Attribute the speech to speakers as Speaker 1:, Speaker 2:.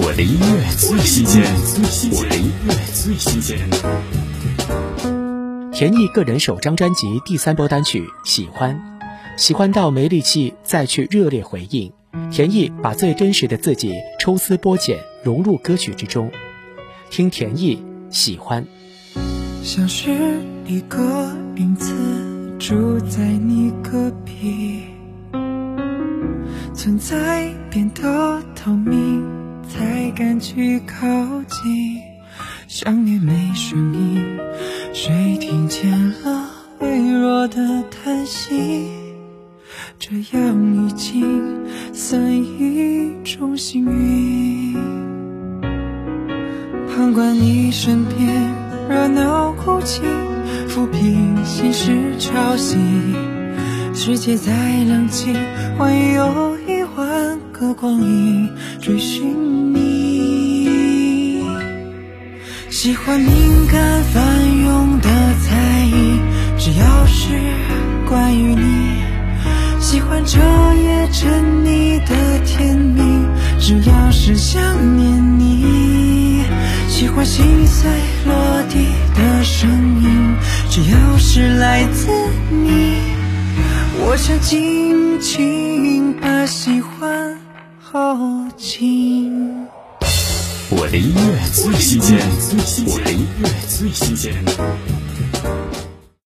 Speaker 1: 我的音乐最新鲜，我的音乐最新鲜。
Speaker 2: 田毅个人首张专辑第三波单曲《喜欢》，喜欢到没力气再去热烈回应。田毅把最真实的自己抽丝剥茧融入歌曲之中，听田毅《喜欢》。
Speaker 3: 像是一个影子住在你隔壁，存在变得透明，敢去靠近。想念没声音，谁听见了微弱的叹息？这样已经算一种幸运。旁观你身边热闹哭泣，抚平心事潮汐。世界再冷清，还有一万个光阴追寻喜欢敏感翻涌的猜疑，只要是关于你。喜欢彻夜沉溺的甜蜜，只要是想念你；喜欢心碎落地的声音，只要是来自你。我想尽情把喜欢耗尽。
Speaker 1: 我的音乐最新鲜，我的音乐最新鲜。